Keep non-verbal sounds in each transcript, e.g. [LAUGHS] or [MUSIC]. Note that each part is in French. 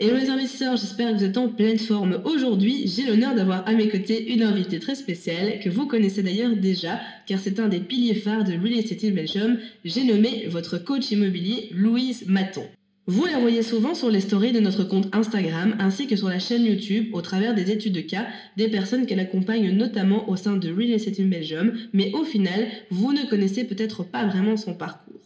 Hello les investisseurs, j'espère que vous êtes en pleine forme. Aujourd'hui, j'ai l'honneur d'avoir à mes côtés une invitée très spéciale que vous connaissez d'ailleurs déjà car c'est un des piliers phares de Real Estate Belgium. J'ai nommé votre coach immobilier Louise Maton. Vous la voyez souvent sur les stories de notre compte Instagram ainsi que sur la chaîne YouTube au travers des études de cas des personnes qu'elle accompagne notamment au sein de Real Estate Belgium, mais au final, vous ne connaissez peut-être pas vraiment son parcours.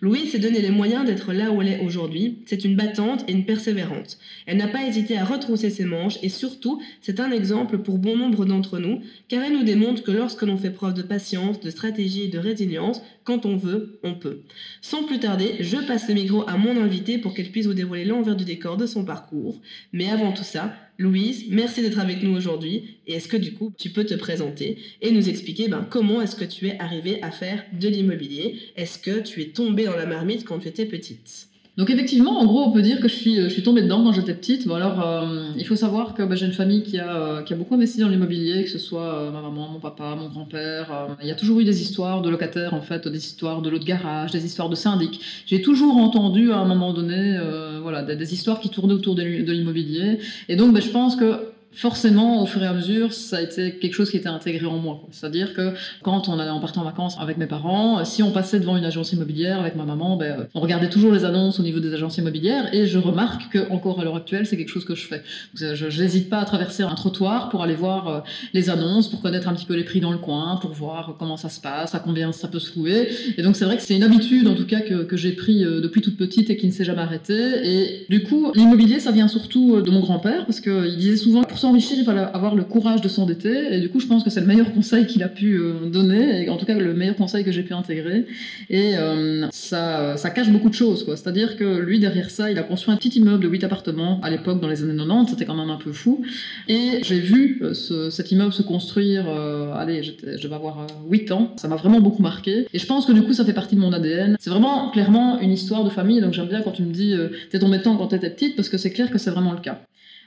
Louise s'est donné les moyens d'être là où elle est aujourd'hui. C'est une battante et une persévérante. Elle n'a pas hésité à retrousser ses manches et surtout, c'est un exemple pour bon nombre d'entre nous, car elle nous démontre que lorsque l'on fait preuve de patience, de stratégie et de résilience, quand on veut, on peut. Sans plus tarder, je passe le micro à mon invité pour qu'elle puisse vous dévoiler l'envers du décor de son parcours. Mais avant tout ça, Louise, merci d'être avec nous aujourd'hui. Et est-ce que du coup, tu peux te présenter et nous expliquer ben, comment est-ce que tu es arrivée à faire de l'immobilier? Est-ce que tu es tombée dans la marmite quand tu étais petite? Donc effectivement, en gros, on peut dire que je suis, suis tombée dedans quand j'étais petite. Bon, alors, euh, il faut savoir que bah, j'ai une famille qui a, euh, qui a beaucoup investi dans l'immobilier, que ce soit euh, ma maman, mon papa, mon grand-père. il y a toujours eu des histoires de locataires, en fait, des histoires de l'eau de garage, des histoires de syndic. J'ai toujours entendu à un moment donné, voilà, des, histoires qui tournaient autour de l'immobilier. Et donc, bah, je pense que forcément, au fur et à mesure, ça a été quelque chose qui était intégré en moi. C'est-à-dire que quand on allait en partant en vacances avec mes parents, si on passait devant une agence immobilière avec ma maman, ben, on regardait toujours les annonces au niveau des agences immobilières et je remarque que encore à l'heure actuelle, c'est quelque chose que je fais. Je n'hésite pas à traverser un trottoir pour aller voir euh, les annonces, pour connaître un petit peu les prix dans le coin, pour voir comment ça se passe, à combien ça peut se louer. Et donc c'est vrai que c'est une habitude en tout cas que, que j'ai pris euh, depuis toute petite et qui ne s'est jamais arrêtée. Et du coup, l'immobilier, ça vient surtout euh, de mon grand-père parce qu'il disait souvent s'enrichir, il fallait avoir le courage de s'endetter. Et du coup, je pense que c'est le meilleur conseil qu'il a pu euh, donner, et en tout cas le meilleur conseil que j'ai pu intégrer. Et euh, ça, ça cache beaucoup de choses. quoi. C'est-à-dire que lui, derrière ça, il a construit un petit immeuble de 8 appartements à l'époque, dans les années 90. C'était quand même un peu fou. Et j'ai vu euh, cet immeuble se construire, allez, je vais avoir 8 ans. Ça m'a vraiment beaucoup marqué. Et je pense que du coup, ça fait partie de mon ADN. C'est vraiment clairement une histoire de famille. Donc j'aime bien quand tu me dis, t'es tombé temps quand t'étais petite, parce que c'est clair que c'est vraiment le cas.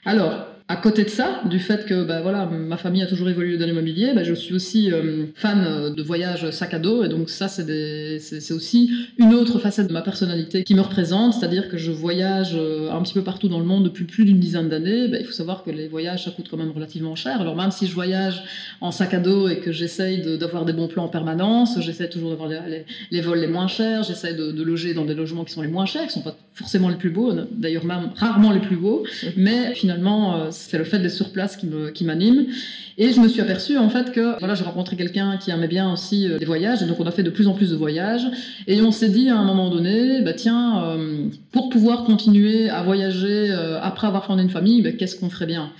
Alors, à côté de ça, du fait que bah, voilà, ma famille a toujours évolué dans l'immobilier, bah, je suis aussi euh, fan euh, de voyages sac à dos. Et donc ça, c'est aussi une autre facette de ma personnalité qui me représente. C'est-à-dire que je voyage euh, un petit peu partout dans le monde depuis plus d'une dizaine d'années. Bah, il faut savoir que les voyages, ça coûte quand même relativement cher. Alors même si je voyage en sac à dos et que j'essaye d'avoir des bons plans en permanence, j'essaie toujours d'avoir les, les, vols les moins chers, j'essaie de, de, loger dans des logements qui sont les moins chers, qui ne sont pas forcément les plus beaux, d'ailleurs même rarement les plus beaux. Mais finalement c'est le fait d'être sur place qui me qui m'anime. Et je me suis aperçue en fait que voilà, j'ai rencontré quelqu'un qui aimait bien aussi euh, les voyages, et donc on a fait de plus en plus de voyages. Et on s'est dit à un moment donné, bah tiens, euh, pour pouvoir continuer à voyager euh, après avoir fondé une famille, bah, qu'est-ce qu'on ferait bien?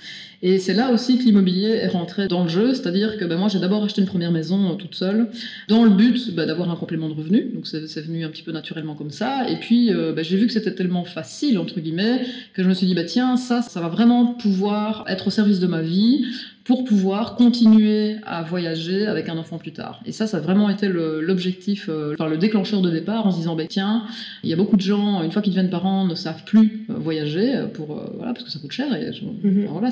Et c'est là aussi que l'immobilier est rentré dans le jeu, c'est-à-dire que ben, moi j'ai d'abord acheté une première maison euh, toute seule, dans le but ben, d'avoir un complément de revenu, donc c'est venu un petit peu naturellement comme ça, et puis euh, ben, j'ai vu que c'était tellement facile, entre guillemets, que je me suis dit, bah, tiens, ça, ça va vraiment pouvoir être au service de ma vie, pour pouvoir continuer à voyager avec un enfant plus tard. Et ça, ça a vraiment été l'objectif, euh, enfin le déclencheur de départ en se disant, bah, tiens, il y a beaucoup de gens, une fois qu'ils deviennent parents, ne savent plus euh, voyager euh, pour, voilà, parce que ça coûte cher. Et, mhm. voilà,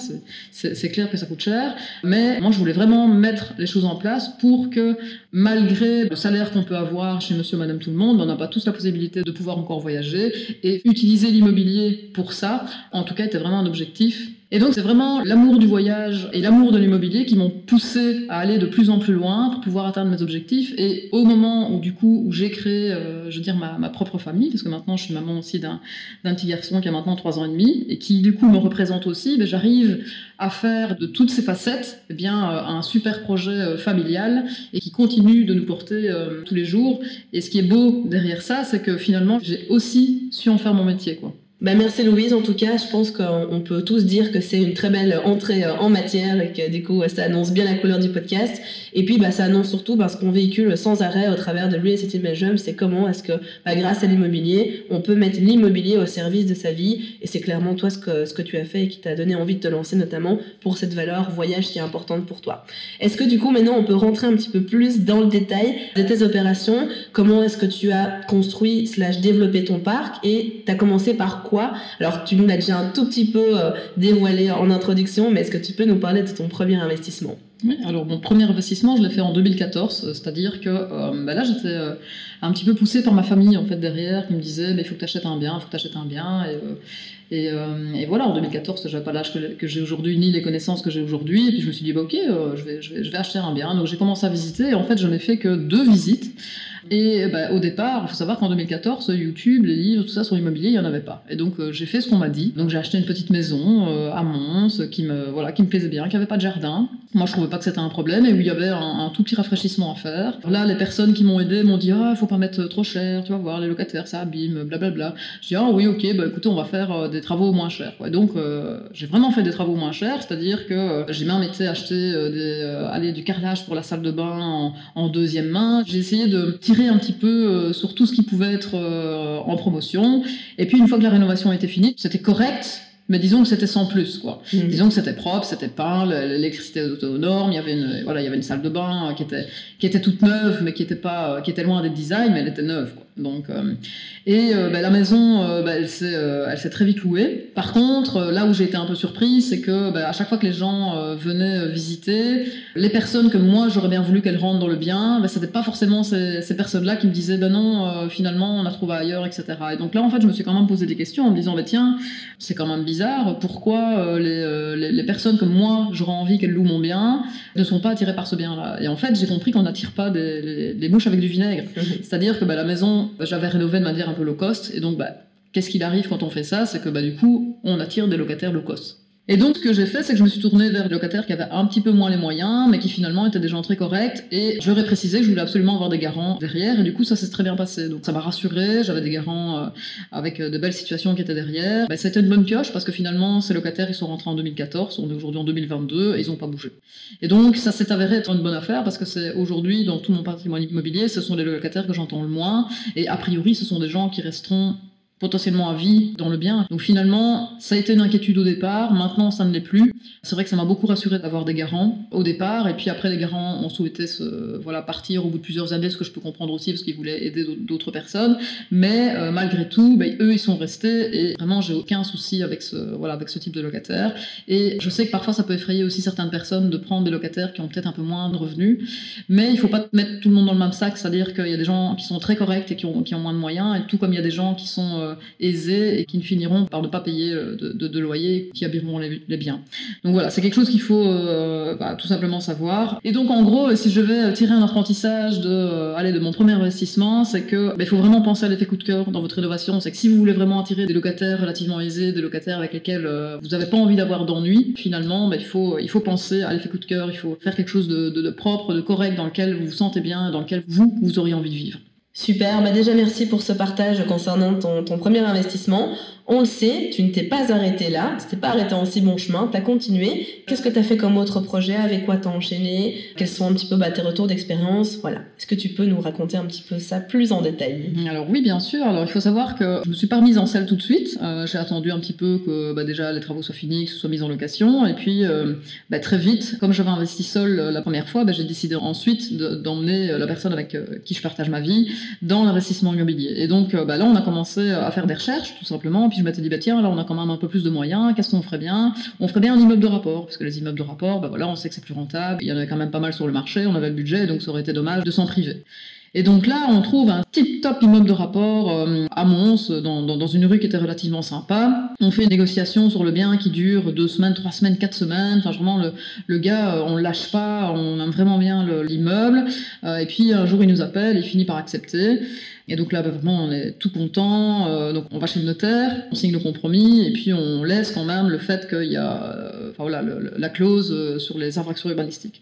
c'est clair que ça coûte cher. Mais moi, je voulais vraiment mettre les choses en place pour que, malgré le salaire qu'on peut avoir chez monsieur, madame, tout le monde, on n'a pas tous la possibilité de pouvoir encore voyager et utiliser l'immobilier pour ça, en tout cas, était vraiment un objectif et donc c'est vraiment l'amour du voyage et l'amour de l'immobilier qui m'ont poussé à aller de plus en plus loin pour pouvoir atteindre mes objectifs. Et au moment où du coup où j'ai créé, euh, je veux dire ma, propre famille, parce que maintenant je suis maman aussi d'un petit garçon qui a maintenant trois ans et demi et qui du coup me représente aussi, ben, j'arrive à faire de toutes ces facettes eh bien euh, un super projet euh, familial et qui continue de nous porter tous les jours. Et ce qui est beau derrière ça, c'est que finalement j'ai aussi su en faire mon métier quoi. Bah merci Louise, en tout cas, je pense qu'on peut tous dire que c'est une très belle entrée euh, en matière et que du coup, ça annonce bien la couleur du podcast. Et puis, bah, ça annonce surtout parce qu'on véhicule sans arrêt au travers de Real Estate Belgium, c'est comment est-ce que, bah, grâce à l'immobilier, on peut mettre l'immobilier au service de sa vie. Et c'est clairement toi ce que, ce que tu as fait et qui t'a donné envie de te lancer, notamment pour cette valeur voyage qui est importante pour toi. Est-ce que du coup, maintenant, on peut rentrer un petit peu plus dans le détail de tes opérations? Comment est-ce que tu as construit slash développé ton parc? Et tu as commencé par quoi alors, tu l'as déjà un tout petit peu euh, dévoilé en introduction, mais est-ce que tu peux nous parler de ton premier investissement? Oui, alors mon premier investissement, je l'ai fait en 2014, euh, c'est-à-dire que euh, bah là j'étais un petit peu poussée par ma famille en fait derrière, qui me disait il faut que tu achètes un bien, il faut que tu achètes un bien. Et, voilà, en 2014, j'avais pas l'âge que, j'ai aujourd'hui ni les connaissances que j'ai aujourd'hui. Et puis je me suis dit bah, ok, je, vais, je, vais, je vais acheter un bien. Donc j'ai commencé à visiter et en fait je n'ai fait que deux visites. Et bah, au départ, il faut savoir qu'en 2014, YouTube, les livres, tout ça sur l'immobilier, il n'y en avait pas. Et donc euh, j'ai fait ce qu'on m'a dit. Donc j'ai acheté une petite maison euh, à Mons qui me, voilà, qui me plaisait bien, qui n'avait pas de jardin. Moi je trouvais pas que c'était un problème et où il y avait un, tout petit rafraîchissement à faire. Là, les personnes qui m'ont aidé m'ont dit Ah, faut pas mettre trop cher, tu vas voir, les locataires, ça abîme, blablabla. Je dis Ah oui, ok, bah écoutez, on va faire euh, des travaux moins chers. Ouais, donc j'ai vraiment fait des travaux moins chers, c'est-à-dire que j'ai même été acheter aller du carrelage pour la salle de bain en, en deuxième main. J'ai essayé de tirer un petit peu euh, sur tout ce qui pouvait être euh, en promotion. Et puis une fois que la rénovation était finie, c'était correct, mais disons que c'était sans plus quoi. Mmh. Disons que c'était propre, c'était peint, l'électricité était aux normes, il y avait une voilà, il y avait une salle de bain qui était qui était toute neuve mais qui était pas qui était loin des designs mais elle était neuve quoi. Donc, euh, et euh, bah, la maison, euh, bah, elle s'est très vite louée. Par contre, là où j'ai été un peu surprise, c'est que bah, à chaque fois que les gens venaient visiter, les personnes que moi j'aurais bien voulu qu'elles rentrent dans le bien, bah, c'était pas forcément ces, ces personnes-là qui me disaient ben non, finalement on a trouvé ailleurs, etc. Et donc là en fait je me suis quand même posé des questions en me disant bah tiens, c'est quand même bizarre, pourquoi les, les, les, personnes comme moi j'aurais envie qu'elles louent mon bien ne sont pas attirées par ce bien-là? Et en fait j'ai compris qu'on n'attire pas des, des, mouches avec du vinaigre. [LAUGHS] C'est-à-dire que la maison bah, j'avais rénové de manière un peu low cost. Et donc, bah, qu'est-ce qu'il arrive quand on fait ça C'est que bah, du coup, on attire des locataires low cost. Et donc, ce que j'ai fait, c'est que je me suis tournée vers des locataires qui avaient un petit peu moins les moyens, mais qui finalement étaient des gens très corrects. Et ai précisé que je voulais absolument avoir des garants derrière. Et du coup, ça s'est très bien passé. Donc, ça m'a rassuré. J'avais des garants euh, avec euh, de belles situations qui étaient derrière. Bah, c'était une bonne pioche parce que finalement, ces locataires, ils sont rentrés en 2014. On est aujourd'hui en 2022 et ils n'ont pas bougé. Et donc, ça s'est avéré être une bonne affaire parce que c'est aujourd'hui, dans tout mon patrimoine immobilier, ce sont les locataires que j'entends le moins. Et a priori, ce sont des gens qui resteront potentiellement à vie dans le bien. Donc finalement, ça a été une inquiétude au départ, maintenant ça ne l'est plus. C'est vrai que ça m'a beaucoup rassuré d'avoir des garants au départ, et puis après les garants ont souhaité voilà, partir au bout de plusieurs années, ce que je peux comprendre aussi parce qu'ils voulaient aider d'autres personnes. Mais euh, malgré tout, ben, eux ils sont restés et vraiment j'ai aucun souci avec ce, voilà, avec ce type de locataire. Et je sais que parfois ça peut effrayer aussi certaines personnes de prendre des locataires qui ont peut-être un peu moins de revenus, mais il faut pas mettre tout le monde dans le même sac, c'est-à-dire qu'il y a des gens qui sont très corrects et qui ont, qui ont moins de moyens, et tout comme il y a des gens qui sont euh, aisés et qui ne finiront par ne pas payer euh, de, de, loyer, qui abîmeront les, biens. Donc voilà, c'est quelque chose qu'il faut euh, bah, tout simplement savoir. Et donc en gros, si je vais tirer un apprentissage de, euh, allez, de mon premier investissement, c'est que bah, il faut vraiment penser à l'effet coup de cœur dans votre rénovation. C'est que si vous voulez vraiment attirer des locataires relativement aisés, des locataires avec lesquels vous n'avez pas envie d'avoir d'ennui, finalement, bah, il, faut, il faut penser à l'effet coup de cœur, il faut faire quelque chose de, de, de propre, de correct, dans lequel vous vous sentez bien, dans lequel vous, vous auriez envie de vivre. Super, bah déjà merci pour ce partage concernant ton, ton premier investissement. On le sait, tu ne t'es pas arrêté là, tu t'es pas arrêté en si bon chemin, tu as continué. Qu'est-ce que tu as fait comme autre projet? Avec quoi t'as enchaîné? Quels sont un petit peu bah, tes retours d'expérience? Voilà. Est-ce que tu peux nous raconter un petit peu ça plus en détail? Mmh, Alors oui, bien sûr. Alors il faut savoir que je me suis pas remise en selle tout de suite. Euh, j'ai attendu un petit peu que bah, déjà les travaux soient finis, que ce soit mis en location. Et puis euh, bah, très vite, comme j'avais investi seul euh, la première fois, j'ai décidé ensuite d'emmener la personne avec qui je partage ma vie dans l'investissement immobilier. Et donc là, on a commencé à faire des recherches tout simplement puis je m'étais dit, bah tiens, là on a quand même un peu plus de moyens, qu'est-ce qu'on ferait bien? On ferait bien un immeuble de rapport, parce que les immeubles de rapport, bah voilà, on sait que c'est plus rentable, il y en avait quand même pas mal sur le marché, on avait le budget, donc ça aurait été dommage de s'en priver. Et donc là, on trouve un tip-top immeuble de rapport euh, à Mons, dans, une rue qui était relativement sympa. On fait une négociation sur le bien qui dure deux semaines, trois semaines, quatre semaines. Enfin, vraiment, le, gars, euh, on lâche pas, on aime vraiment bien l'immeuble. Euh, et puis, un jour, il nous appelle, il finit par accepter. Et donc là, bah, vraiment, on est tout content. donc, on va chez le notaire, on signe le compromis, et puis on laisse quand même le fait qu'il y a enfin, voilà, la clause sur les infractions urbanistiques.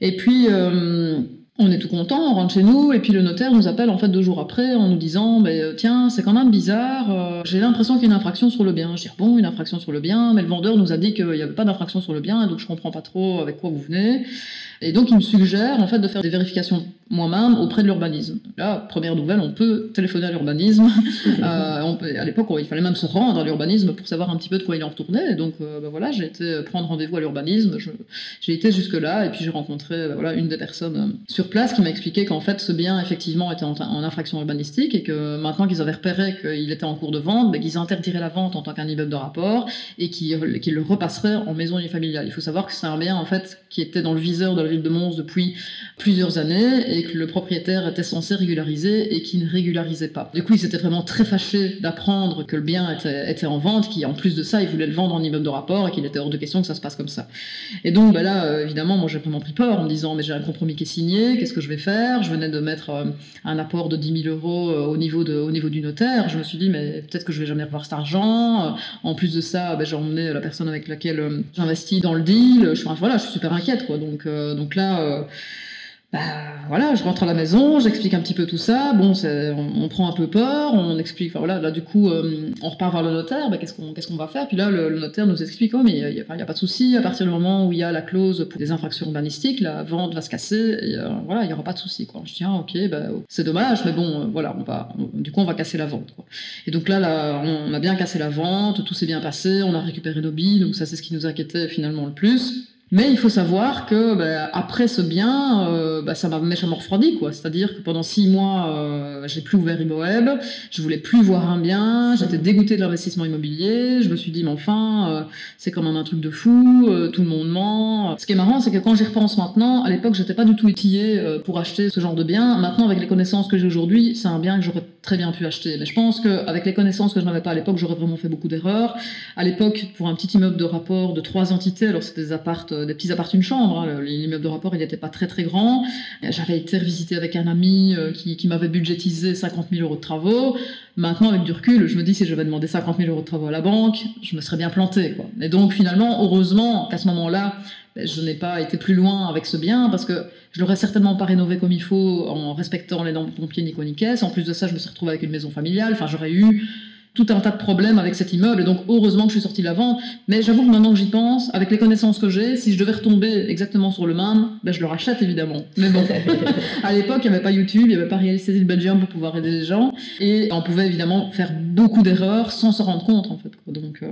Et puis, On est tout content, on rentre chez nous, et puis le notaire nous appelle en fait deux jours après en nous disant euh, tiens, c'est quand même bizarre, euh, j'ai l'impression qu'il y a une infraction sur le bien. Je dis bon, une infraction sur le bien, mais le vendeur nous a dit qu'il n'y avait pas d'infraction sur le bien, donc je comprends pas trop avec quoi vous venez. Et donc il me suggère en fait de faire des vérifications moi-même auprès de l'urbanisme. Là, première nouvelle, on peut téléphoner à l'urbanisme. [LAUGHS] euh, à l'époque, il fallait même se rendre à l'urbanisme pour savoir un petit peu de quoi il en retournait. donc euh, ben voilà, j'ai été prendre rendez-vous à l'urbanisme. J'ai été jusque là et puis j'ai rencontré ben voilà une des personnes sur place qui m'a expliqué qu'en fait ce bien effectivement était en, infraction urbanistique et que maintenant qu'ils avaient repéré qu'il était en cours de vente, bah, qu'ils interdiraient la vente en tant qu'un immeuble de rapport et qu'ils le repasseraient en maison unifamiliale. Il faut savoir que c'est un bien en fait qui était dans le viseur de la de Mons depuis plusieurs années et que le propriétaire était censé régulariser et qui ne régularisait pas. Du coup, il s'était vraiment très fâché d'apprendre que le bien était, en vente, qui en plus de ça, il voulait le vendre en immeuble de rapport et qu'il était hors de question que ça se passe comme ça. Et donc bah là, euh, évidemment, moi j'ai vraiment pris peur en me disant mais j'ai un compromis qui est signé, qu'est-ce que je vais faire? Je venais de mettre euh, un apport de 10 000 euros euh, au niveau, de, au niveau du notaire. Je me suis dit, mais peut-être que je vais jamais revoir cet argent. En plus de ça, ben, j'ai emmené la personne avec laquelle j'investis dans le deal. Je, voilà, je suis super inquiète. Quoi. Donc là bah, voilà, je rentre à la maison, j'explique un petit peu tout ça. Bon, on, prend un peu peur, on explique. Voilà, là du coup, euh, on repart vers le notaire. Bah, qu'est-ce qu'on va faire? Puis là, le, notaire nous explique oh, mais il n'y a, pas de souci. À partir du moment où il y a la clause pour des infractions urbanistiques, la vente va se casser. Et euh, voilà, il n'y aura pas de souci. Je dis ah, ok, bah, c'est dommage, mais bon, euh, voilà, on va. du coup, on va casser la vente. Et donc là, là, on a bien cassé la vente, tout s'est bien passé, on a récupéré nos billes. Donc ça, c'est ce qui nous inquiétait finalement le plus. Mais il faut savoir que bah, après ce bien, euh, bah, ça m'a méchamment refroidi. C'est-à-dire que pendant six mois, euh, j'ai plus ouvert ImoWeb, je voulais plus voir un bien, j'étais dégoûté de l'investissement immobilier. Je me suis dit, mais enfin, euh, c'est quand même un truc de fou, euh, tout le monde ment. Ce qui est marrant, c'est que quand j'y repense maintenant, à l'époque, j'étais pas du tout étillé pour acheter ce genre de bien. Maintenant, avec les connaissances que j'ai aujourd'hui, c'est un bien que j'aurais très bien pu acheter. Mais je pense qu'avec les connaissances que je n'avais pas à l'époque, j'aurais vraiment fait beaucoup d'erreurs. À l'époque, pour un petit immeuble de rapport de trois entités, alors c'était des appartes des petits appartements une chambre. Hein. L'immeuble de rapport, il n'était pas très très grand. J'avais été revisiter avec un ami euh, qui, m'avait budgétisé 50 000 euros de travaux. Maintenant, avec du recul, je me dis si j'avais demandé 50 000 euros de travaux à la banque, je me serais bien planté. Et donc finalement, heureusement qu'à ce moment-là, ben, je n'ai pas été plus loin avec ce bien parce que je l'aurais certainement pas rénové comme il faut en respectant les normes pompiers Nico En plus de ça, je me suis retrouvé avec une maison familiale. Enfin, j'aurais eu tout un tas de problèmes avec cet immeuble. Et donc, heureusement que je suis sortie de la vente. Mais j'avoue que maintenant que j'y pense, avec les connaissances que j'ai, si je devais retomber exactement sur le même, ben, je le rachète évidemment. Mais bon, [LAUGHS] à l'époque, il n'y avait pas YouTube, il n'y avait pas Real Belgium pour pouvoir aider les gens. Et on pouvait évidemment faire beaucoup d'erreurs sans s'en rendre compte, en fait. Donc. Euh,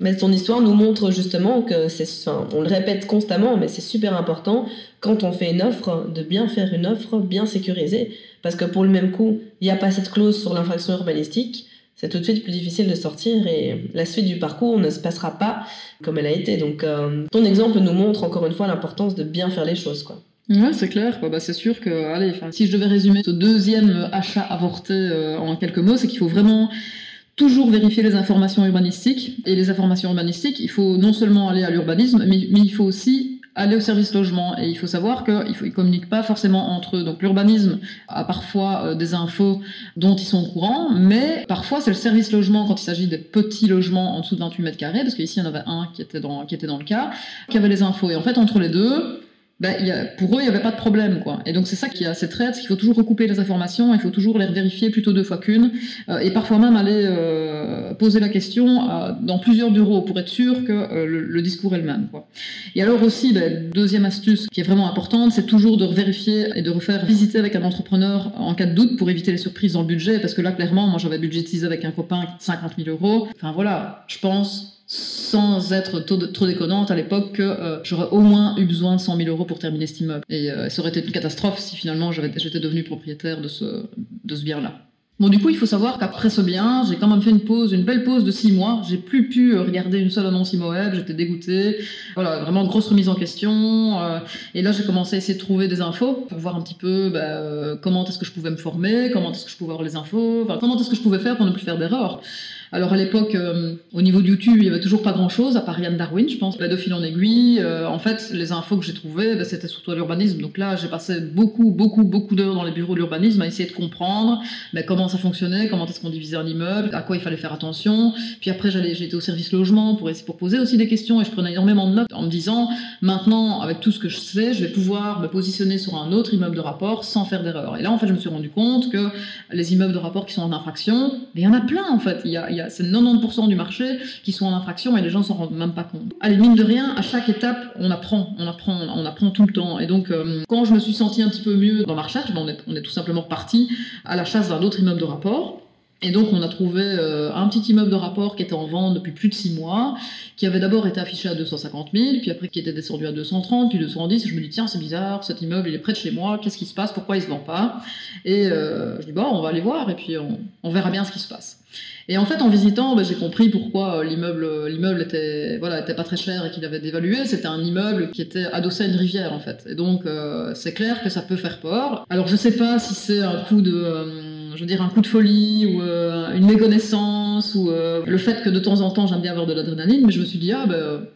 mais ton histoire nous montre justement que c'est, enfin, on le répète constamment, mais c'est super important quand on fait une offre de bien faire une offre bien sécurisée, parce que pour le même coup, il n'y a pas cette clause sur l'infraction urbanistique c'est tout de suite plus difficile de sortir et la suite du parcours ne se passera pas comme elle a été. Donc euh, ton exemple nous montre encore une fois l'importance de bien faire les choses. Quoi. Ouais, c'est clair. Bah, c'est sûr que, allez, si je devais résumer ce deuxième achat avorté euh, en quelques mots, c'est qu'il faut vraiment toujours vérifier les informations urbanistiques. Et les informations urbanistiques, il faut non seulement aller à l'urbanisme, mais, mais il faut aussi aller au service logement. Et il faut savoir qu'ils ne communiquent pas forcément entre eux. Donc l'urbanisme a parfois euh, des infos dont ils sont au courant, mais parfois c'est le service logement quand il s'agit des petits logements en dessous de 28 mètres carrés, parce qu'ici il y en avait un qui était, dans, qui était dans le cas, qui avait les infos. Et en fait, entre les deux, a, pour eux, il n'y avait pas de problème. Et donc c'est ça qui a cette traite, qu'il faut toujours recouper les informations, il faut toujours les vérifier plutôt deux fois qu'une, euh, et parfois même aller euh, poser la question euh, dans plusieurs bureaux pour être sûr que le, discours est le même. Et alors aussi, ben, deuxième astuce qui est vraiment importante, c'est toujours de vérifier et de refaire visiter avec un entrepreneur en cas de doute pour éviter les surprises dans le budget, parce que là, clairement, moi j'avais budgétisé avec un copain 50 000 euros. Enfin voilà, je pense sans être trop, déconnante à l'époque que euh, j'aurais au moins eu besoin de 100 000 euros pour terminer cet immeuble. Et euh, ça aurait été une catastrophe si finalement j'étais devenu propriétaire de ce, bien-là. Bon, du coup, il faut savoir qu'après ce bien, j'ai quand même fait une pause, une belle pause de six mois. J'ai plus pu euh, regarder une seule annonce ImoWeb, j'étais dégoûtée. Voilà, vraiment grosse remise en question. et là, j'ai commencé à essayer de trouver des infos pour voir un petit peu bah, comment est-ce que je pouvais me former, comment est-ce que je pouvais avoir les infos, comment est-ce que je pouvais faire pour ne plus faire d'erreurs. Alors à l'époque, euh, au niveau de YouTube, il y avait toujours pas grand-chose, à part Yann Darwin, je pense. Bah, de en aiguille, euh, en fait, les infos que j'ai trouvées, bah, c'était surtout à l'urbanisme. Donc là, j'ai passé beaucoup, beaucoup, beaucoup d'heures dans les bureaux de l'urbanisme à essayer de comprendre bah, comment ça fonctionnait, comment est-ce qu'on divisait un immeuble, à quoi il fallait faire attention. Puis après, j'étais au service logement pour, poser aussi des questions et je prenais énormément de notes en me disant, maintenant, avec tout ce que je sais, je vais pouvoir me positionner sur un autre immeuble de rapport sans faire d'erreur. Et là, en fait, je me suis rendu compte que les immeubles de rapport qui sont en infraction, il y en a plein en fait. Y a c'est 90% du marché qui sont en infraction et les gens s'en rendent même pas compte. Allez, mine de rien, à chaque étape, on apprend, on apprend, on apprend tout le temps. Et donc, euh, quand je me suis senti un petit peu mieux dans ma recherche, ben, on, est, on est tout simplement parti à la chasse d'un autre immeuble de rapport. Et donc, on a trouvé euh, un petit immeuble de rapport qui était en vente depuis plus de six mois, qui avait d'abord été affiché à 250 000, puis après qui était descendu à 230, puis 210. Et je me dis, tiens, c'est bizarre, cet immeuble, il est près de chez moi, qu'est-ce qui se passe, pourquoi il se vend pas? Et euh, je dis, bon, on va aller voir, et puis on verra bien ce qui se passe. Et en fait, en visitant, ben, j'ai compris pourquoi euh, l'immeuble, l'immeuble était, voilà, était pas très cher et qu'il avait dévalué. C'était un immeuble qui était adossé à une rivière, en fait. Et donc, euh, c'est clair que ça peut faire peur. Alors, je sais pas si c'est un coup de, euh, je veux un coup de folie ou euh, une méconnaissance ou euh, le fait que de temps en temps, j'aime bien avoir de l'adrénaline, mais je me suis dit, ah ben.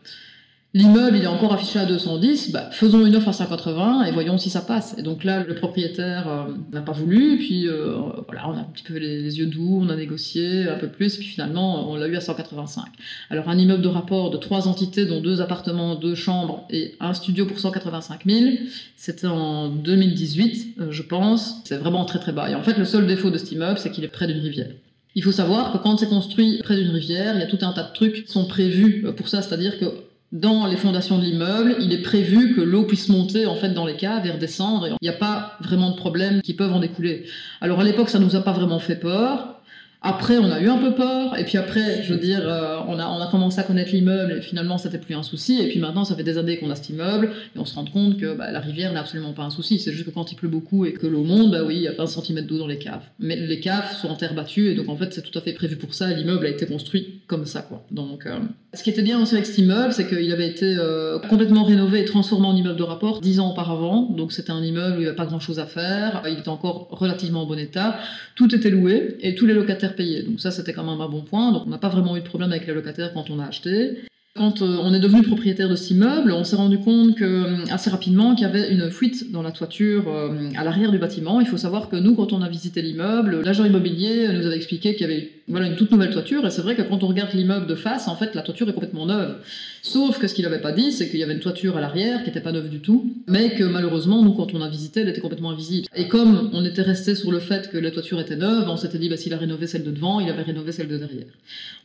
L'immeuble, il est encore affiché à 210, bah, faisons une offre à 180 et voyons si ça passe. Et donc là, le propriétaire euh, n'a pas voulu, puis euh, voilà, on a un petit peu les, yeux doux, on a négocié un peu plus, puis finalement, on l'a eu à 185. Alors un immeuble de rapport de trois entités, dont deux appartements, deux chambres et un studio pour 185 000, c'était en 2018, euh, je pense. C'est vraiment très très bas. Et en fait, le seul défaut de cet immeuble, c'est qu'il est près d'une rivière. Il faut savoir que quand c'est construit près d'une rivière, il y a tout un tas de trucs qui sont prévus pour ça, c'est-à-dire que dans les fondations de l'immeuble, il est prévu que l'eau puisse monter en fait dans les caves et redescendre. Il n'y a pas vraiment de problèmes qui peuvent en découler. Alors à l'époque, ça nous a pas vraiment fait peur. Après, on a eu un peu peur, et puis après, je veux dire, euh, on, a, commencé à connaître l'immeuble, et finalement, c'était plus un souci, et puis maintenant, ça fait des années qu'on a cet immeuble, et on se rend compte que bah, la rivière n'est absolument pas un souci, c'est juste que quand il pleut beaucoup et que l'eau monte, bah oui, il y a 20 cm d'eau dans les caves. Mais les caves sont en terre battue, et donc en fait, c'est tout à fait prévu pour ça, l'immeuble a été construit comme ça, quoi. Donc, euh... ce qui était bien aussi avec cet immeuble, c'est qu'il avait été euh, complètement rénové et transformé en immeuble de rapport 10 ans auparavant, donc c'était un immeuble où il n'y avait pas grand-chose à faire, il était encore relativement en bon état, tout était loué, et tous les locataires payaient. Donc ça, c'était quand même un bon point. Donc on n'a pas vraiment eu de problème avec les locataires quand on a acheté. Quand euh, on est devenu propriétaire de cet immeuble, on s'est rendu compte que, euh, assez rapidement qu'il y avait une fuite dans la toiture euh, à l'arrière du bâtiment. Il faut savoir que nous, quand on a visité l'immeuble, l'agent immobilier nous avait expliqué qu'il y avait voilà, une toute nouvelle toiture. Et c'est vrai que quand on regarde l'immeuble de face, en fait, la toiture est complètement neuve. Sauf que ce qu'il n'avait pas dit, c'est qu'il y avait une toiture à l'arrière qui n'était pas neuve du tout, mais que malheureusement, nous, quand on a visité, elle était complètement invisible. Et comme on était resté sur le fait que la toiture était neuve, on s'était dit, bah, s'il a rénové celle de devant, il avait rénové celle de derrière.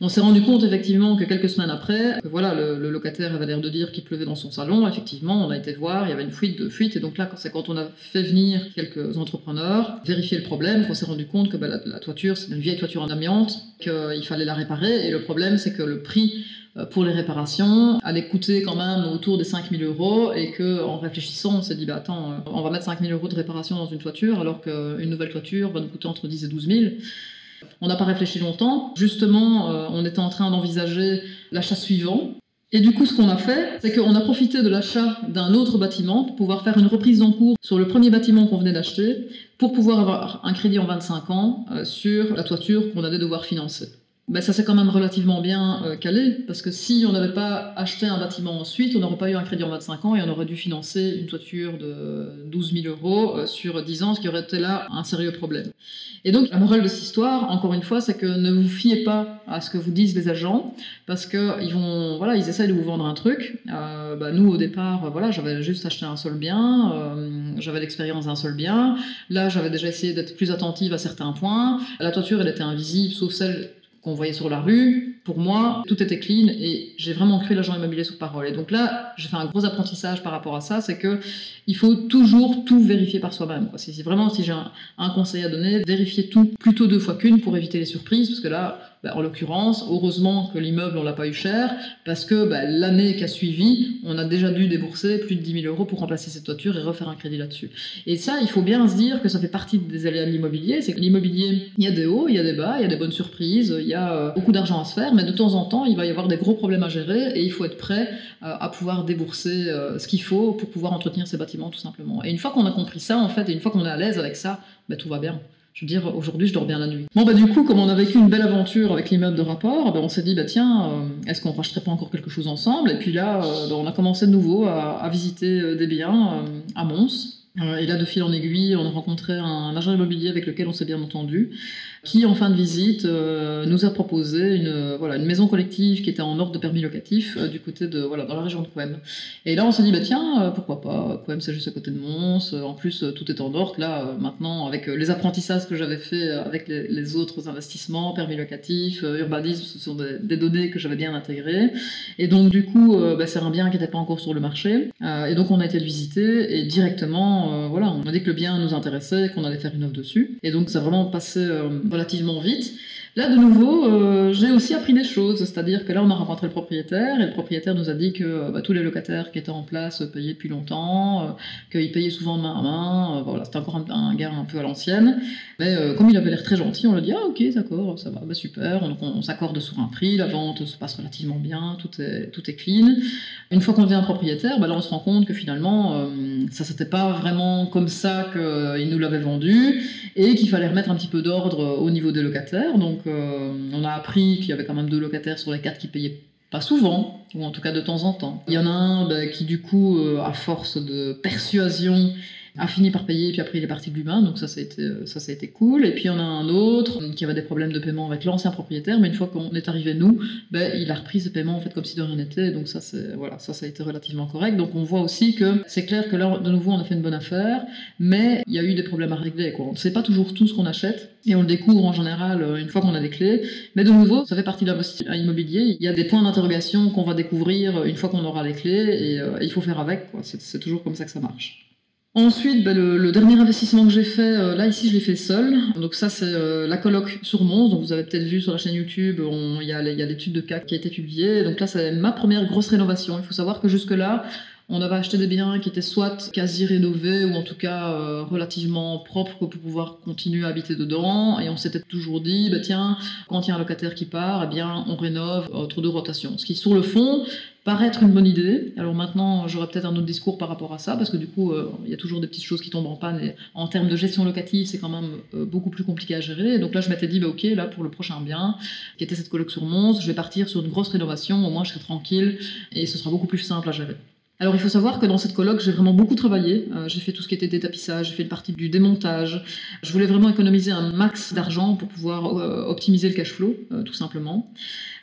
On s'est rendu compte effectivement que quelques semaines après, voilà, le, locataire avait l'air de dire qu'il pleuvait dans son salon. Effectivement, on a été voir, il y avait une fuite de fuite. Et donc là, c'est quand on a fait venir quelques entrepreneurs vérifier le problème qu'on s'est rendu compte que bah, la, la toiture, c'est une vieille toiture en amiante, qu'il fallait la réparer. Et le problème, c'est que le prix pour les réparations allait coûter quand même autour des 5000 euros et que en réfléchissant on s'est dit bah attends on va mettre 5000 euros de réparation dans une toiture alors qu'une nouvelle toiture va nous coûter entre 10 et 12 000 on n'a pas réfléchi longtemps. Justement euh, on était en train d'envisager l'achat suivant et du coup, ce qu'on a fait, c'est qu'on a profité de l'achat d'un autre bâtiment pour pouvoir faire une reprise en cours sur le premier bâtiment qu'on venait d'acheter, pour pouvoir avoir un crédit en 25 ans euh, sur la toiture qu'on allait devoir financer ben ça s'est quand même relativement bien euh, calé, parce que si on n'avait pas acheté un bâtiment ensuite, on n'aurait pas eu un crédit en 25 ans et on aurait dû financer une toiture de 12 000 euros euh, sur 10 ans, ce qui aurait été là un sérieux problème. Et donc la morale de cette histoire, encore une fois, c'est que ne vous fiez pas à ce que vous disent les agents, parce que ils vont, voilà, ils essayent de vous vendre un truc. Euh, bah, nous au départ, voilà, j'avais juste acheté un seul bien, j'avais l'expérience d'un seul bien. Là, j'avais déjà essayé d'être plus attentive à certains points. La toiture, elle était invisible, sauf celle voyait sur la rue. Pour moi, tout était clean et j'ai vraiment cru l'agent immobilier sur parole. Et donc là, j'ai fait un gros apprentissage par rapport à ça, c'est que il faut toujours tout vérifier par soi-même. Si vraiment, si j'ai un, un, conseil à donner, vérifier tout plutôt deux fois qu'une pour éviter les surprises, parce que là, bah, en l'occurrence, heureusement que l'immeuble, on l'a pas eu cher, parce que bah, l'année qui a suivi, on a déjà dû débourser plus de 10 000 euros pour remplacer cette toiture et refaire un crédit là-dessus. Et ça, il faut bien se dire que ça fait partie des aléas de l'immobilier, c'est que l'immobilier, il y a des hauts, il y a des bas, il y a des bonnes surprises, il y a euh, beaucoup d'argent à se faire, mais de temps en temps, il va y avoir des gros problèmes à gérer et il faut être prêt euh, à pouvoir débourser euh, ce qu'il faut pour pouvoir entretenir ces bâtiments, tout simplement. Et une fois qu'on a compris ça, en fait, et une fois qu'on est à l'aise avec ça, bah, tout va bien. Je veux dire, aujourd'hui, je dors bien la nuit. Bon, bah, du coup, comme on a vécu une belle aventure avec l'immeuble de rapport, bah, on s'est dit, bah, tiens, euh, est-ce qu'on rachèterait pas encore quelque chose ensemble? Et puis là, euh, bah, on a commencé de nouveau à, visiter euh, des biens à Mons. Et là, de fil en aiguille, on a rencontré un agent immobilier avec lequel on s'est bien entendu qui, en fin de visite, euh, nous a proposé une, voilà, une maison collective qui était en ordre de permis locatif euh, du côté de, voilà, dans la région de Couem. Et là, on s'est dit, bah, tiens, euh, pourquoi pas, Couem, c'est juste à côté de Mons, en plus, tout est en ordre. Là, maintenant, avec les apprentissages que j'avais fait avec les, autres investissements, permis locatif, urbanisme, ce sont des, données que j'avais bien intégrées. Et donc, du coup, c'est un bien qui n'était pas encore sur le marché. et donc, on a été le visiter et directement, on a dit que le bien nous intéressait, qu'on allait faire une offre dessus. Et donc, ça a vraiment passé relativement vite. Là, de nouveau, euh, j'ai aussi appris des choses, c'est-à-dire que là, on a rencontré le propriétaire, et le propriétaire nous a dit que bah, tous les locataires qui étaient en place payaient depuis longtemps, euh, qu'ils payaient souvent main à main, euh, voilà, c'était encore un, gars un peu à l'ancienne, mais comme il avait l'air très gentil, on lui a dit, ah ok, d'accord, ça va, bah, super, on, on, s'accorde sur un prix, la vente se passe relativement bien, tout est, tout est clean. Une fois qu'on devient propriétaire, bah, là, on se rend compte que finalement, ça c'était pas vraiment comme ça qu'il nous l'avait vendu, et qu'il fallait remettre un petit peu d'ordre au niveau des locataires, donc euh, on a appris qu'il y avait quand même deux locataires sur les quatre qui payaient pas souvent, ou en tout cas de temps en temps. Il y en a un bah, qui, du coup, euh, à force de persuasion, a fini par payer, puis après il est parti de l'humain, donc ça ça, a été, ça, ça a été cool. Et puis en a un autre qui avait des problèmes de paiement avec l'ancien propriétaire, mais une fois qu'on est arrivé nous, ben, il a repris ses paiements en fait comme si de rien n'était, donc ça, voilà, ça ça a été relativement correct. Donc on voit aussi que c'est clair que là, de nouveau, on a fait une bonne affaire, mais il y a eu des problèmes à régler. Quoi. On ne sait pas toujours tout ce qu'on achète, et on le découvre en général euh, une fois qu'on a des clés, mais de nouveau, ça fait partie de l'investissement immobilier. Il y a des points d'interrogation qu'on va découvrir une fois qu'on aura les clés, et euh, il faut faire avec. C'est toujours comme ça que ça marche. Ensuite, bah, le, dernier investissement que j'ai fait, euh, là ici je l'ai fait seul. Donc ça c'est euh, la coloc sur Mons. Donc vous avez peut-être vu sur la chaîne YouTube, il y a l'étude de cas qui a été publiée. Donc là c'est ma première grosse rénovation. Il faut savoir que jusque là, on avait acheté des biens qui étaient soit quasi rénovés ou en tout cas euh, relativement propres pour pouvoir continuer à habiter dedans. Et on s'était toujours dit, bah tiens, quand il y a un locataire qui part, eh bien on rénove autour de rotation. Ce qui sur le fond paraître une bonne idée. Alors maintenant, j'aurais peut-être un autre discours par rapport à ça, parce que du coup, euh, il y a toujours des petites choses qui tombent en panne. Et en termes de gestion locative, c'est quand même euh, beaucoup plus compliqué à gérer. donc là, je m'étais dit, bah, ok, là, pour le prochain bien, qui était cette coloc sur Mons, je vais partir sur une grosse rénovation. Au moins, je serai tranquille et ce sera beaucoup plus simple à gérer. Alors il faut savoir que dans cette coloc, j'ai vraiment beaucoup travaillé. Euh, j'ai fait tout ce qui était détapissage, j'ai fait une partie du démontage. Je voulais vraiment économiser un max d'argent pour pouvoir optimiser le cash flow, tout simplement.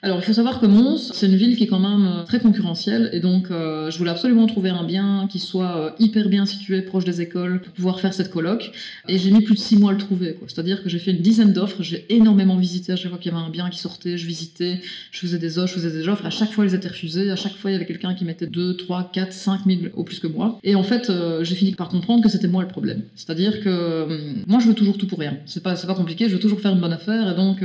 Alors, il faut savoir que Mons, c'est une ville qui est quand même euh, très concurrentielle, et donc euh, je voulais absolument trouver un bien qui soit euh, hyper bien situé, proche des écoles, pour pouvoir faire cette coloc. Et j'ai mis plus de six mois à le trouver. C'est-à-dire que j'ai fait une dizaine d'offres, j'ai énormément visité. À chaque fois qu'il y avait un bien qui sortait, je visitais, je faisais des offres, je faisais des offres. À chaque fois, elles étaient refusées. À chaque fois, il y avait quelqu'un qui mettait 2, 3, 4, 5 000 au plus que moi. Et en fait, j'ai fini par comprendre que c'était moi le problème. C'est-à-dire que moi, je veux toujours tout pour rien. C'est pas, pas compliqué, je veux toujours faire une bonne affaire. Et donc,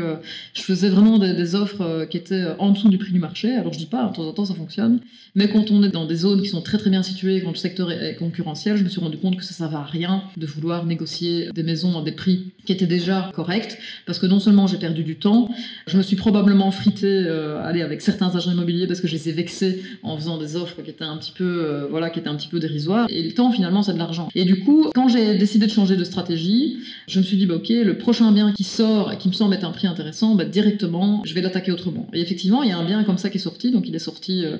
je faisais vraiment des, des offres qui étaient euh, en dessous du prix du marché. Alors je dis pas, de temps en temps ça fonctionne, mais quand on est dans des zones qui sont très très bien situées, quand le secteur est concurrentiel, je me suis rendu compte que ça servait à rien de vouloir négocier des maisons à des prix qui étaient déjà corrects, parce que non seulement j'ai perdu du temps, je me suis probablement frité euh, aller avec certains agents immobiliers parce que je les ai vexés en faisant des offres qui étaient un petit peu, euh, voilà, qui étaient un petit peu dérisoires. Et le temps finalement c'est de l'argent. Et du coup, quand j'ai décidé de changer de stratégie, je me suis dit bah ok, le prochain bien qui sort et qui me semble être un prix intéressant, bah, directement je vais l'attaquer autrement. Et effectivement, il y a un bien comme ça qui est sorti, donc il est sorti. Euh,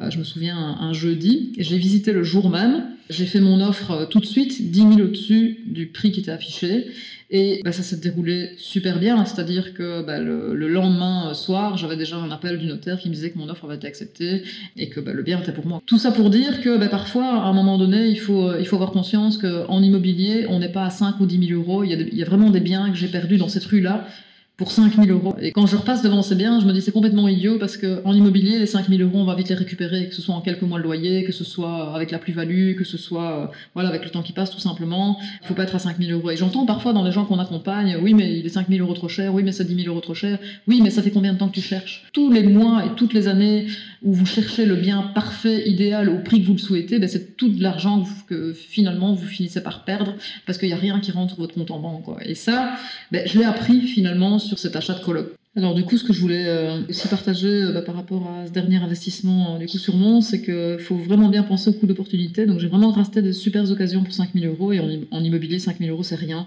euh, je me souviens un, jeudi, et je l'ai visité le jour même. J'ai fait mon offre euh, tout de suite, 10 000 au-dessus du prix qui était affiché. Et bah, ça s'est déroulé super bien, c'est-à-dire que bah, le, lendemain soir, j'avais déjà un appel du notaire qui me disait que mon offre avait été acceptée et que bah, le bien était pour moi. Tout ça pour dire que parfois, à un moment donné, il faut, avoir conscience qu'en immobilier, on n'est pas à 5 ou 10 000 euros. Il y a vraiment des biens que j'ai perdus dans cette rue-là pour 5000 euros. Et quand je repasse devant ces biens, je me dis c'est complètement idiot parce qu'en immobilier, les 5000 euros, on va vite les récupérer, que ce soit en quelques mois de loyer, que ce soit avec la plus-value, que ce soit euh, voilà, avec le temps qui passe tout simplement. Il faut pas être à 5000 euros. Et j'entends parfois dans les gens qu'on accompagne, oui, mais il est 5000 euros trop cher, oui, mais c'est 10 000 euros trop cher, oui, mais ça fait combien de temps que tu cherches? Tous les mois et toutes les années où vous cherchez le bien parfait, idéal, au prix que vous le souhaitez, ben c'est tout de l'argent que, finalement vous finissez par perdre parce qu'il n'y a rien qui rentre votre compte en banque. Quoi. Et ça, ben, je l'ai appris finalement sur cet achat de coloc. Alors du coup, ce que je voulais euh, aussi partager euh, bah, par rapport à ce dernier investissement euh, du coup sur Mons, c'est qu'il faut vraiment bien penser au coût d'opportunité. Donc j'ai vraiment resté des super occasions pour 5000 euros et en, en immobilier, 5000 euros c'est rien.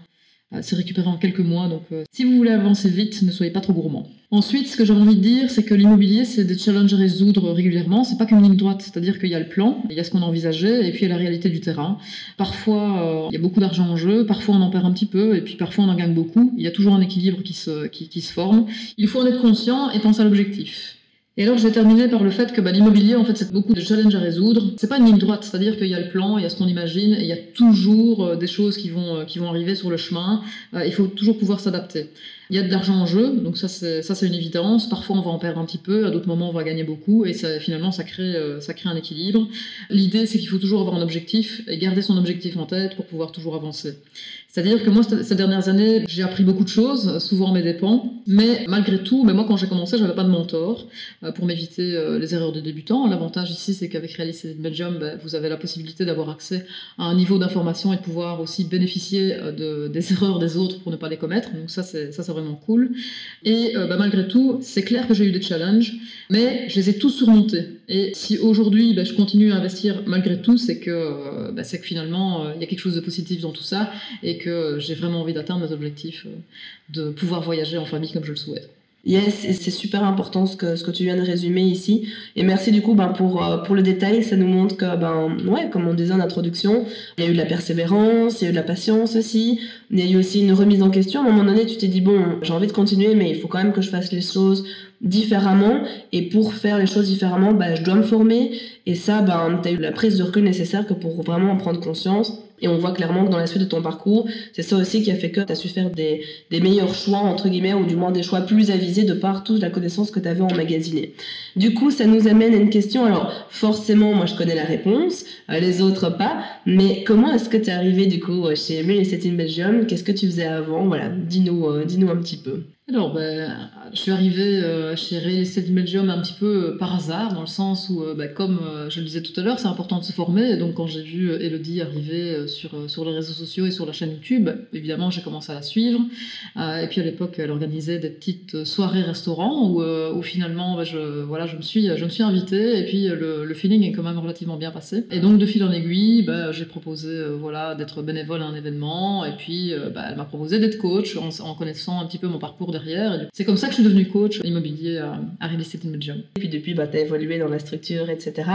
C'est récupéré en quelques mois. Donc, si vous voulez avancer vite, ne soyez pas trop gourmand. Ensuite, ce que j'ai envie de dire, c'est que l'immobilier, c'est des challenges à résoudre régulièrement. C'est pas qu'une ligne droite, c'est-à-dire qu'il y a le plan, il y a ce qu'on a envisagé, et puis il y a la réalité du terrain. Parfois, il y a beaucoup d'argent en jeu, parfois on en perd un petit peu, et puis parfois on en gagne beaucoup. Il y a toujours un équilibre qui se, qui se forme. Il faut en être conscient et penser à l'objectif. Et alors, je vais terminer par le fait que bah, l'immobilier, en fait, c'est beaucoup de challenges à résoudre. C'est pas une ligne droite, c'est-à-dire qu'il y a le plan, il y a ce qu'on imagine, il y a toujours euh, des choses qui vont, euh, qui vont arriver sur le chemin. Euh, il faut toujours pouvoir s'adapter. Il y a de l'argent en jeu, donc ça c'est une évidence. Parfois on va en perdre un petit peu, à d'autres moments on va gagner beaucoup, et finalement ça crée ça crée un équilibre. L'idée c'est qu'il faut toujours avoir un objectif et garder son objectif en tête pour pouvoir toujours avancer. C'est-à-dire que moi, ces dernières années, j'ai appris beaucoup de choses, souvent à mes dépens, mais malgré tout, mais moi, quand j'ai commencé, j'avais pas de mentor euh, pour m'éviter euh, les erreurs de débutants. L'avantage ici, c'est qu'avec Reality Belgium, ben, vous avez la possibilité d'avoir accès à un niveau d'information et de pouvoir aussi bénéficier euh, de, des erreurs des autres pour ne pas les commettre. Donc ça, c'est ça, c'est vraiment cool. Et ben, malgré tout, c'est clair que j'ai eu des challenges, mais je les ai tous surmontés. Et si aujourd'hui, ben, je continue à investir malgré tout, c'est que, c'est que finalement, il y a quelque chose de positif dans tout ça et que j'ai vraiment envie d'atteindre mes objectifs, euh, de pouvoir voyager en famille comme je le souhaite. Yes, c'est super important ce que, ce que tu viens de résumer ici. Et merci du coup ben, pour, euh, pour le détail. Ça nous montre que, ben, ouais, comme on disait en introduction, il y a eu de la persévérance, il y a eu de la patience aussi. Il y a eu aussi une remise en question. À un moment donné, tu t'es dit, bon, j'ai envie de continuer, mais il faut quand même que je fasse les choses différemment. Et pour faire les choses différemment, ben, je dois me former. Et ça, ben, tu as eu la prise de recul nécessaire que pour vraiment en prendre conscience. Et on voit clairement que dans la suite de ton parcours, c'est ça aussi qui a fait que tu as su faire des, meilleurs choix, entre guillemets, ou du moins des choix plus avisés de par toute la connaissance que tu avais emmagasinée. Du coup, ça nous amène à une question. Alors, forcément, moi, je connais la réponse, euh, les autres pas. Mais comment est-ce que tu es arrivé, du coup, chez Real Estate in Belgium? Qu'est-ce que tu faisais avant? Voilà, dis-nous euh, dis-nous un petit peu. Alors, ben, je suis arrivée euh, chez Real Estate Medium un petit peu euh, par hasard, dans le sens où, euh, ben, comme je le disais tout à l'heure, c'est important de se former. Donc, quand j'ai vu Elodie arriver sur, les réseaux sociaux et sur la chaîne YouTube, évidemment, j'ai commencé à la suivre. et puis, à l'époque, elle organisait des petites soirées restaurants où, finalement, ben, je, me suis, invitée. Et puis, le, feeling est quand même relativement bien passé. Et donc, de fil en aiguille, j'ai proposé d'être bénévole à un événement. Et puis, elle m'a proposé d'être coach en connaissant un petit peu mon parcours C'est comme ça que je suis devenue coach immobilier à, à Real Estate Belgium. Et puis depuis, bah, tu as évolué dans la structure, etc.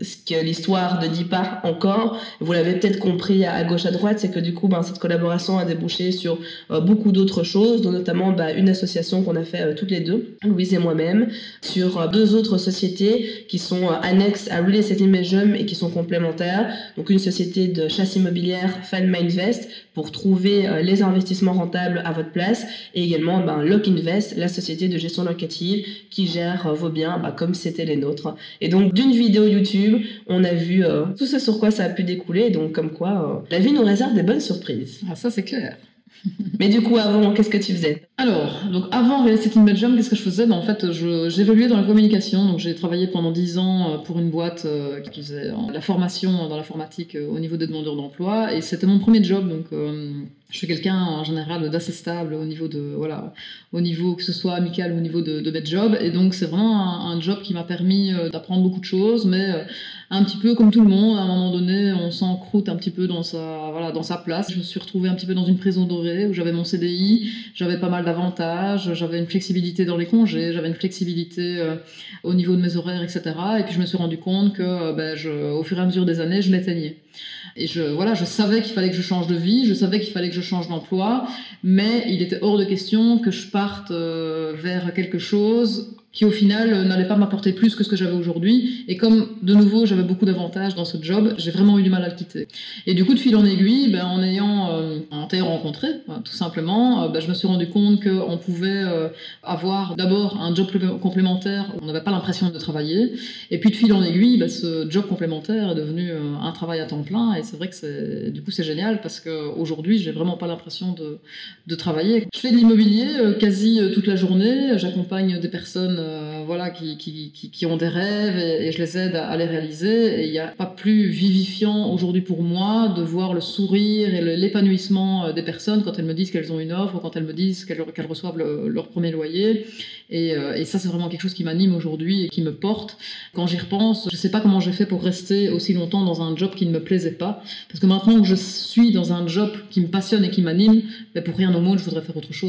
Ce que l'histoire ne dit pas encore, vous l'avez peut-être compris à, gauche, à droite, c'est que du coup, bah, cette collaboration a débouché sur euh, beaucoup d'autres choses, dont notamment bah, une association qu'on a fait euh, toutes les deux, Louise et moi-même, sur euh, deux autres sociétés qui sont annexes à Real Estate Belgium et qui sont complémentaires. Donc une société de chasse immobilière, Fan Mindvest, pour trouver les investissements rentables à votre place, et également Lock Invest, la société de gestion locative qui gère euh, vos biens bah, comme c'était les nôtres. Et donc d'une vidéo YouTube, on a vu euh, tout ce sur quoi ça a pu découler, donc comme quoi euh, la vie nous réserve des bonnes surprises. Ah ça c'est clair. Mais du coup, avant, qu'est-ce que tu faisais? Alors, donc avant Real Estate in qu'est-ce que je faisais? Ben, En fait, j'évoluais dans la communication. Donc, j'ai travaillé pendant 10 ans pour une boîte qui faisait la formation dans l'informatique au niveau des demandeurs d'emploi. Et c'était mon premier job. Donc, je suis quelqu'un en général d'assez stable au niveau de voilà au niveau que ce soit amical ou au niveau de, de mes jobs. Et donc c'est vraiment un, job qui m'a permis euh, d'apprendre beaucoup de choses mais euh, un petit peu comme tout le monde à un moment donné on s'encroute un petit peu dans sa voilà dans sa place. Je me suis retrouvée un petit peu dans une prison dorée où j'avais mon CDI j'avais pas mal d'avantages j'avais une flexibilité dans les congés j'avais une flexibilité euh, au niveau de mes horaires etc et puis je me suis rendu compte que ben, je, au fur et à mesure des années je m'éteignais et je, voilà, je savais qu'il fallait que je change de vie, je savais qu'il fallait que je change d'emploi, mais il était hors de question que je parte euh, vers quelque chose qui au final euh, n'allait pas m'apporter plus que ce que j'avais aujourd'hui. Et comme de nouveau j'avais beaucoup d'avantages dans ce job, j'ai vraiment eu du mal à le quitter. Et du coup de fil en aiguille, ben, en ayant euh, en rencontré, tout simplement, euh, ben, je me suis rendu compte qu'on pouvait avoir d'abord un job complémentaire, où on n'avait pas l'impression de travailler, et puis de fil en aiguille, ben, ce job complémentaire est devenu un travail à temps plein. Et c'est vrai que c'est du coup c'est génial parce qu'aujourd'hui j'ai vraiment pas l'impression de travailler. Je fais de l'immobilier quasi toute la journée, j'accompagne des personnes euh, voilà, qui, qui, qui, ont des rêves et, je les aide à, les réaliser. Et il n'y a pas plus vivifiant aujourd'hui pour moi de voir le sourire et l'épanouissement euh, des personnes quand elles me disent qu'elles ont une offre quand elles me disent qu'elles reçoivent leur premier loyer. Et, euh, et ça, c'est vraiment quelque chose qui m'anime aujourd'hui et qui me porte. Quand j'y repense, je ne sais pas comment j'ai fait pour rester aussi longtemps dans un job qui ne me plaisait pas. Parce que maintenant que je suis dans un job qui me passionne et qui m'anime, ben pour rien au monde, je voudrais faire autre chose.